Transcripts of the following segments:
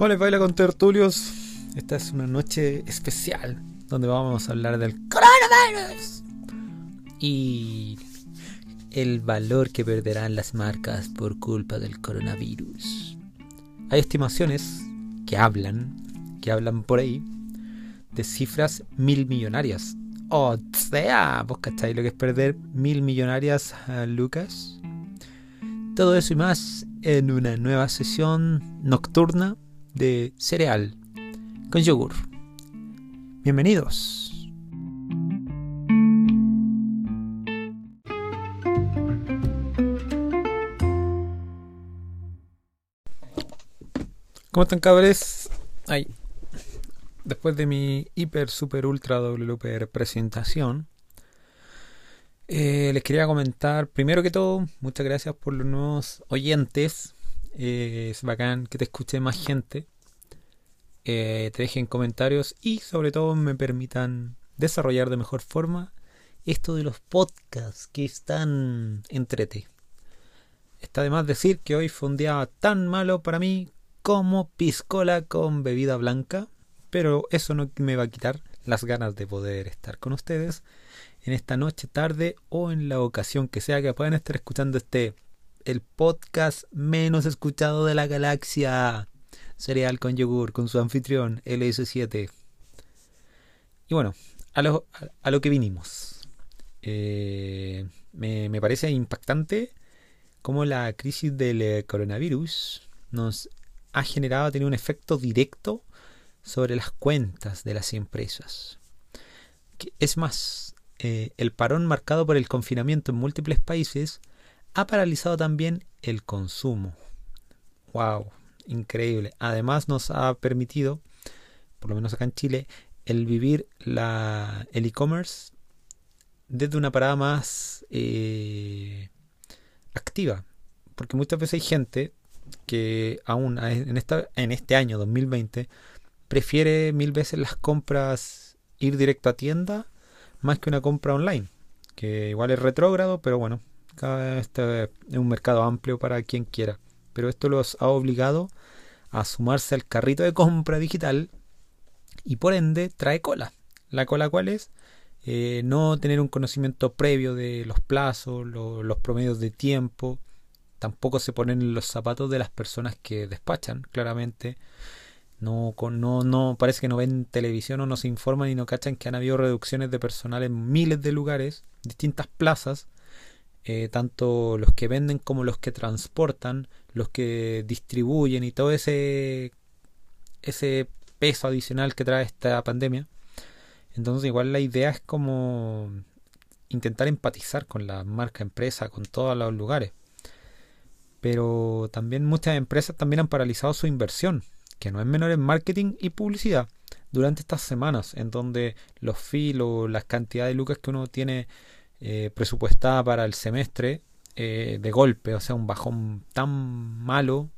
¿Cómo les baila con tertulios? Esta es una noche especial donde vamos a hablar del coronavirus y el valor que perderán las marcas por culpa del coronavirus. Hay estimaciones que hablan, que hablan por ahí, de cifras mil millonarias. O sea, ¿vos cacháis lo que es perder mil millonarias a Lucas? Todo eso y más en una nueva sesión nocturna de cereal con yogur. Bienvenidos. ¿Cómo están cabres? Ay. Después de mi hiper super ultra WPR presentación, eh, les quería comentar, primero que todo, muchas gracias por los nuevos oyentes. Eh, es bacán que te escuche más gente. Eh, te dejen comentarios y sobre todo me permitan desarrollar de mejor forma esto de los podcasts que están entrete. Está de más decir que hoy fue un día tan malo para mí como piscola con bebida blanca, pero eso no me va a quitar las ganas de poder estar con ustedes en esta noche, tarde o en la ocasión que sea que puedan estar escuchando este el podcast menos escuchado de la galaxia. Cereal con yogur con su anfitrión LS7. Y bueno, a lo, a lo que vinimos. Eh, me, parece impactante cómo la crisis del eh, coronavirus nos ha generado, ha tenido un efecto directo sobre las cuentas de las empresas. Es más, eh, el parón marcado por el confinamiento en múltiples países ha paralizado también el consumo. ¡Wow! Increíble. Además nos ha permitido, por lo menos acá en Chile, el vivir la, el e-commerce desde una parada más eh, activa. Porque muchas veces hay gente que aún en, esta, en este año 2020 prefiere mil veces las compras ir directo a tienda más que una compra online. Que igual es retrógrado, pero bueno, este es un mercado amplio para quien quiera. Pero esto los ha obligado a sumarse al carrito de compra digital y por ende trae cola. La cola cuál es? Eh, no tener un conocimiento previo de los plazos, los promedios de tiempo. Tampoco se ponen en los zapatos de las personas que despachan, claramente. No, no, no, parece que no ven televisión o no se informan y no cachan que han habido reducciones de personal en miles de lugares, distintas plazas, eh, tanto los que venden como los que transportan, los que distribuyen y todo ese, ese peso adicional que trae esta pandemia. Entonces igual la idea es como intentar empatizar con la marca empresa, con todos los lugares. Pero también muchas empresas también han paralizado su inversión, que no es menor en marketing y publicidad, durante estas semanas, en donde los filos, las cantidades de lucas que uno tiene eh, presupuestada para el semestre eh, de golpe, o sea, un bajón tan malo,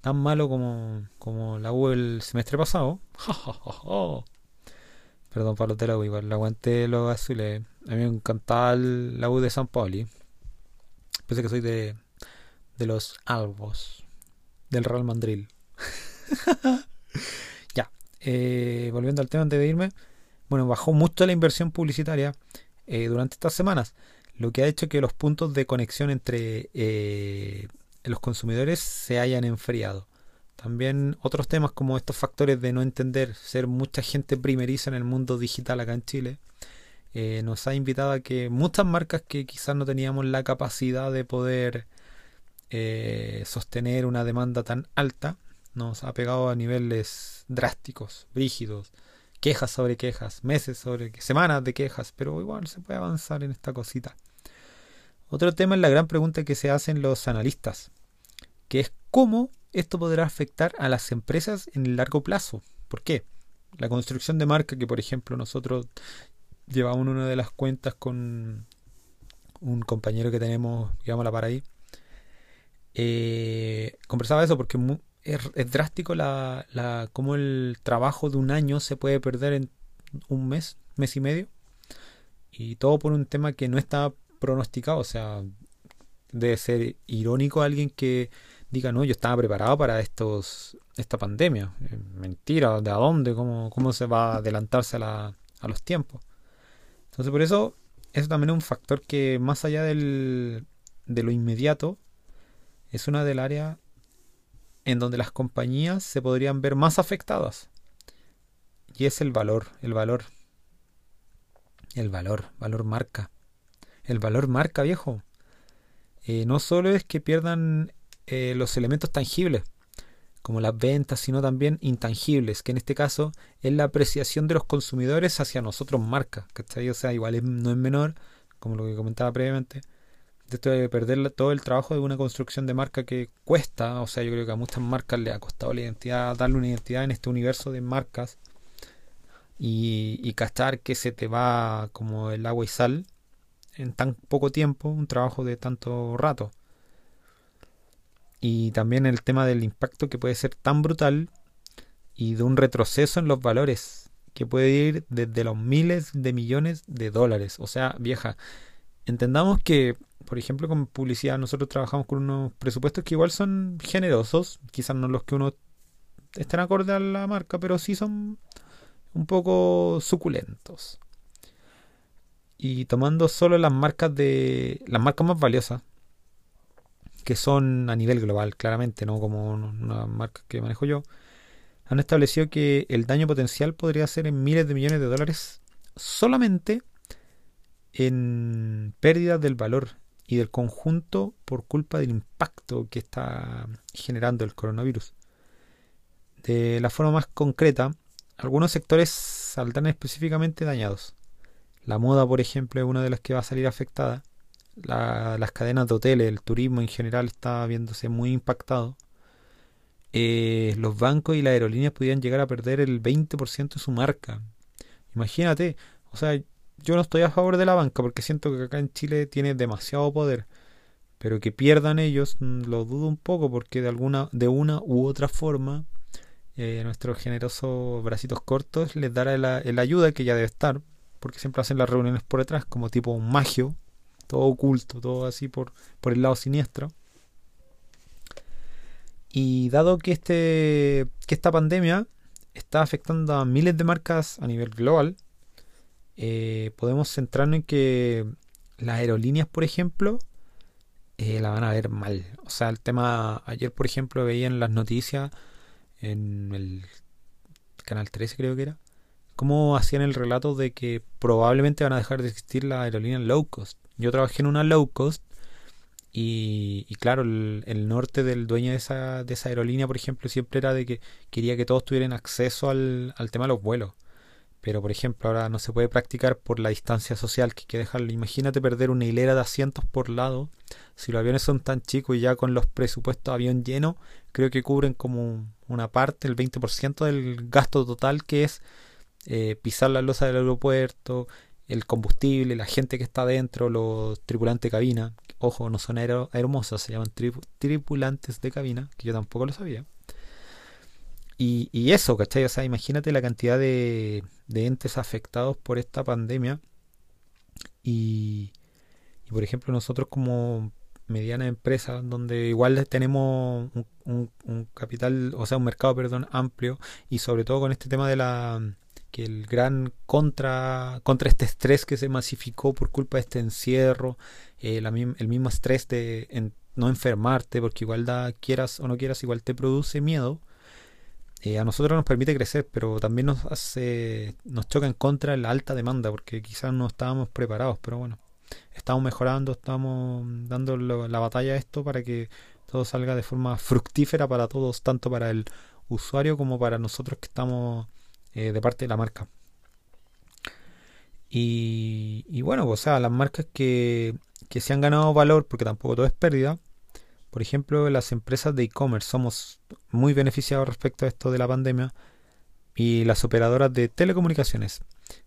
tan malo como, como la U el semestre pasado. Perdón para los de la U, igual, aguanté los azules. A mí me encantaba la U de San Pauli. Pensé que soy de, de los Albos, del Real Madrid. ya, eh, volviendo al tema antes de irme. Bueno, bajó mucho la inversión publicitaria eh, durante estas semanas, lo que ha hecho que los puntos de conexión entre eh, los consumidores se hayan enfriado. También otros temas como estos factores de no entender, ser mucha gente primeriza en el mundo digital acá en Chile, eh, nos ha invitado a que muchas marcas que quizás no teníamos la capacidad de poder sostener una demanda tan alta, nos ha pegado a niveles drásticos, rígidos quejas sobre quejas, meses sobre semanas de quejas, pero igual se puede avanzar en esta cosita. Otro tema es la gran pregunta que se hacen los analistas, que es cómo esto podrá afectar a las empresas en el largo plazo. ¿Por qué? La construcción de marca que, por ejemplo, nosotros llevamos una de las cuentas con un compañero que tenemos, la para ahí, eh, conversaba eso porque es, drástico la, la, cómo el trabajo de un año se puede perder en un mes, mes y medio. Y todo por un tema que no está pronosticado. O sea, debe ser irónico alguien que diga, no, yo estaba preparado para estos esta pandemia. Eh, mentira, ¿de a dónde? ¿Cómo, cómo se va a adelantarse a, la, a los tiempos? Entonces por eso, eso también es un factor que más allá del, de lo inmediato, es una del área en donde las compañías se podrían ver más afectadas. Y es el valor, el valor. El valor, valor marca. El valor marca, viejo. Eh, no solo es que pierdan eh, los elementos tangibles, como las ventas, sino también intangibles, que en este caso es la apreciación de los consumidores hacia nosotros marca, ¿cachai? O sea, igual no es menor, como lo que comentaba previamente, esto de perder todo el trabajo de una construcción de marca que cuesta, o sea, yo creo que a muchas marcas le ha costado la identidad, darle una identidad en este universo de marcas y, y que se te va como el agua y sal en tan poco tiempo, un trabajo de tanto rato. Y también el tema del impacto que puede ser tan brutal y de un retroceso en los valores que puede ir desde los miles de millones de dólares. O sea, vieja, entendamos que, por ejemplo, con publicidad nosotros trabajamos con unos presupuestos que igual son generosos, quizás no los que uno estén acorde a la marca, pero sí son un poco suculentos. Y tomando solo las marcas de las marcas más valiosas, que son a nivel global, claramente, no como una marca que manejo yo, han establecido que el daño potencial podría ser en miles de millones de dólares solamente en pérdidas del valor y del conjunto por culpa del impacto que está generando el coronavirus. De la forma más concreta, algunos sectores saldrán específicamente dañados. La moda, por ejemplo, es una de las que va a salir afectada. las cadenas de hoteles, el turismo en general está viéndose muy impactado. Eh, los bancos y las aerolíneas podrían llegar a perder el 20% de su marca. Imagínate, o sea, yo no estoy a favor de la banca porque siento que acá en Chile tiene demasiado poder. Pero que pierdan ellos, mm, lo dudo un poco porque de alguna, de una u otra forma eh, nuestros generosos bracitos cortos les dará la, ayuda que ya debe estar, porque siempre hacen las reuniones por detrás, como tipo un magio, todo oculto, todo así por, por el lado siniestro. Y dado que, este, que esta pandemia está afectando a miles de marcas a nivel global, eh, podemos centrarnos en que las aerolíneas, por ejemplo, eh, la van a ver mal. O sea, el tema, ayer, por ejemplo, veía en las noticias en el canal 13 creo que era, cómo hacían el relato de que probablemente van a dejar de existir las aerolíneas low cost. Yo trabajé en una low cost y, claro, el, norte del dueño de esa, de esa aerolínea, por ejemplo, siempre era de que quería que todos tuvieran acceso al, al tema de los vuelos. Pero, por ejemplo, ahora no se puede practicar por la distancia social que hay que dejarlo. Imagínate perder una hilera de asientos por lado. Si los aviones son tan chicos y ya con los presupuestos de avión lleno, creo que cubren como una parte, el 20% del gasto total que es eh, pisar la losa del aeropuerto, el combustible, la gente que está dentro, los tripulantes de cabina. Ojo, no son hermosas, se llaman tripulantes de cabina, que yo tampoco lo sabía. Y, y eso, ¿cachai? O sea, imagínate la cantidad de, de entes afectados por esta pandemia. Y, y, por ejemplo, nosotros como mediana empresa, donde igual tenemos un, capital, o sea, un mercado, perdón, amplio, y sobre todo con este tema de la que el gran contra contra este estrés que se masificó por culpa de este encierro, eh, el mismo estrés de no enfermarte, porque igual da, quieras o no quieras, igual te produce miedo. Eh, a nosotros nos permite crecer, pero también nos hace, nos choca en contra la alta demanda, porque quizás no estábamos preparados, pero bueno, estamos mejorando, estamos dando la batalla a esto para que todo salga de forma fructífera para todos, tanto para el usuario como para nosotros que estamos eh, de parte de la marca. Y, y bueno, o sea, las marcas que, que se han ganado valor, porque tampoco todo es pérdida, por ejemplo, las empresas de e-commerce somos muy beneficiados respecto a esto de la pandemia y las operadoras de telecomunicaciones,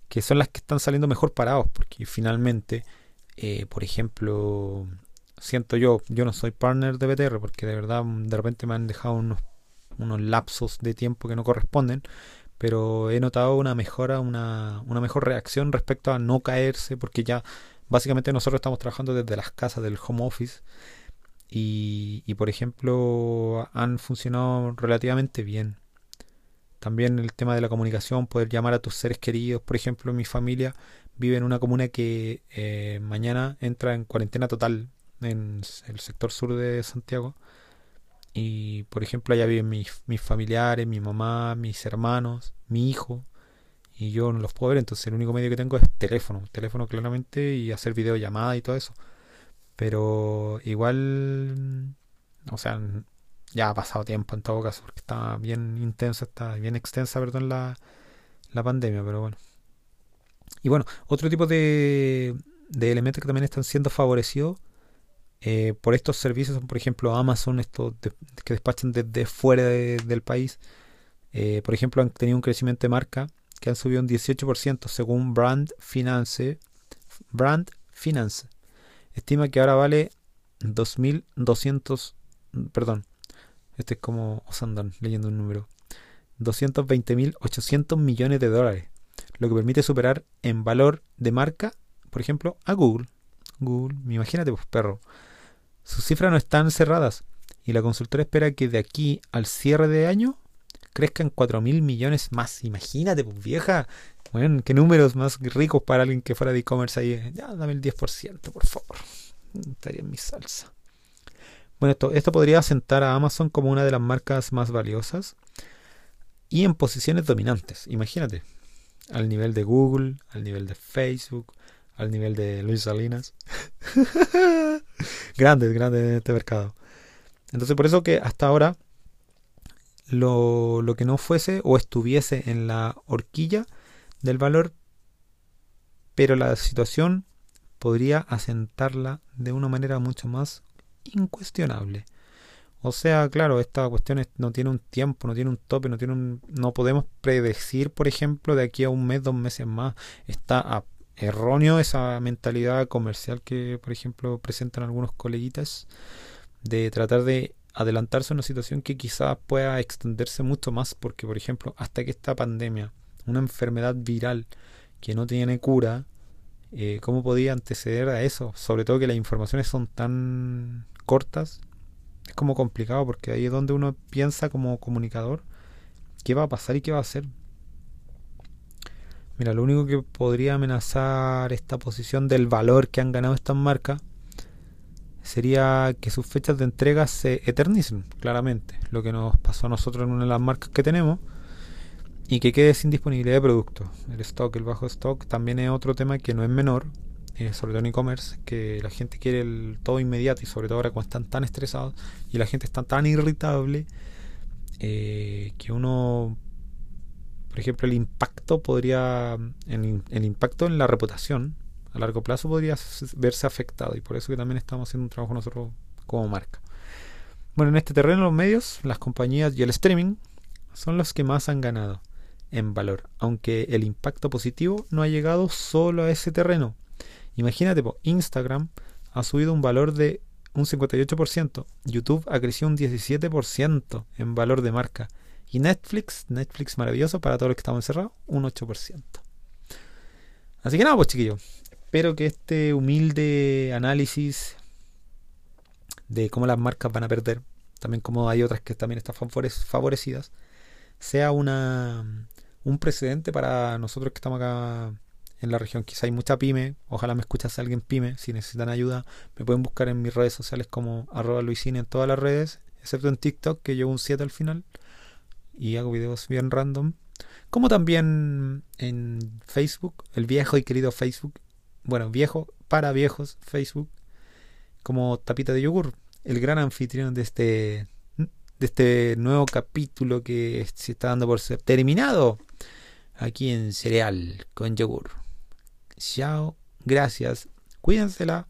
que son las que están saliendo mejor parados, porque finalmente, eh, por ejemplo, siento yo, yo no soy partner de BTR, porque de verdad de repente me han dejado unos, unos lapsos de tiempo que no corresponden, pero he notado una mejora, una, una mejor reacción respecto a no caerse, porque ya básicamente nosotros estamos trabajando desde las casas del home office y, y por ejemplo han funcionado relativamente bien. También el tema de la comunicación, poder llamar a tus seres queridos. Por ejemplo, mi familia vive en una comuna que eh, mañana entra en cuarentena total en el sector sur de Santiago. Y por ejemplo, allá viven mis, mis familiares, mi mamá, mis hermanos, mi hijo. Y yo no los puedo ver, entonces el único medio que tengo es teléfono. Teléfono claramente y hacer videollamada y todo eso. Pero igual, o sea, ya ha pasado tiempo en todo caso, porque está bien intensa, está bien extensa, perdón, la, la pandemia, pero bueno. Y bueno, otro tipo de, de elementos que también están siendo favorecidos eh, por estos servicios son, por ejemplo, Amazon, estos que despachan desde fuera del país. Eh, por ejemplo, han tenido un crecimiento de marca que han subido un 18% según Brand Finance. Brand Finance estima que ahora vale 2.200, perdón, este es como os andan leyendo un número, 220.800 millones de dólares, lo que permite superar en valor de marca, por ejemplo, a Google. Google, imagínate, pues perro. Sus cifras no están cerradas y la consultora espera que de aquí al cierre de año crezcan 4 mil millones más. Imagínate, pues vieja. Bueno, qué números más ricos para alguien que fuera de e-commerce ahí. Ya, dame el 10%, por favor. Estaría en mi salsa. Bueno, esto, esto podría asentar a Amazon como una de las marcas más valiosas y en posiciones dominantes. Imagínate, al nivel de Google, al nivel de Facebook, al nivel de Luis Salinas. grandes, grandes en este mercado. Entonces, por eso que hasta ahora lo, lo que no fuese o estuviese en la horquilla del valor, pero la situación podría asentarla de una manera mucho más incuestionable. O sea, claro, esta cuestión no tiene un tiempo, no tiene un tope, no tiene un, no podemos predecir, por ejemplo, de aquí a un mes, dos meses más. Está erróneo esa mentalidad comercial que, por ejemplo, presentan algunos coleguitas de tratar de adelantarse a una situación que quizás pueda extenderse mucho más, porque, por ejemplo, hasta que esta pandemia, una enfermedad viral que no tiene cura, eh, ¿cómo podía anteceder a eso? Sobre todo que las informaciones son tan cortas, es como complicado, porque ahí es donde uno piensa como comunicador qué va a pasar y qué va a hacer. Mira, lo único que podría amenazar esta posición del valor que han ganado estas marcas sería que sus fechas de entrega se eternicen, claramente. Lo que nos pasó a nosotros en una de las marcas que tenemos. Y que quede sin disponibilidad de productos. El stock, el bajo stock, también es otro tema que no es menor. Eh, sobre todo en e-commerce, que la gente quiere el todo inmediato y sobre todo ahora cuando están tan estresados y la gente está tan irritable eh, que uno por ejemplo, el impacto podría, el, impacto en la reputación a largo plazo podría verse afectado y por eso que también estamos haciendo un trabajo nosotros como marca. Bueno, en este terreno los medios, las compañías y el streaming son los que más han ganado en valor, aunque el impacto positivo no ha llegado solo a ese terreno. Imagínate, Instagram ha subido un valor de un 58%, YouTube ha crecido un 17% en valor de marca y Netflix, Netflix maravilloso para todos los que estamos encerrados, un 8%. Así que nada, pues chiquillos. Espero que este humilde análisis de cómo las marcas van a perder, también como hay otras que también están favorecidas, sea una un precedente para nosotros que estamos acá en la región. Quizá hay mucha pyme, ojalá me escuchase alguien pyme, si necesitan ayuda, me pueden buscar en mis redes sociales como arroba luisine en todas las redes, excepto en TikTok, que llevo un 7 al final y hago videos bien random. Como también en Facebook, el viejo y querido Facebook. Bueno, viejo para viejos Facebook. Como tapita de yogur. El gran anfitrión de este, de este nuevo capítulo que se está dando por ser terminado. Aquí en Cereal con yogur. Chao. Gracias. Cuídensela.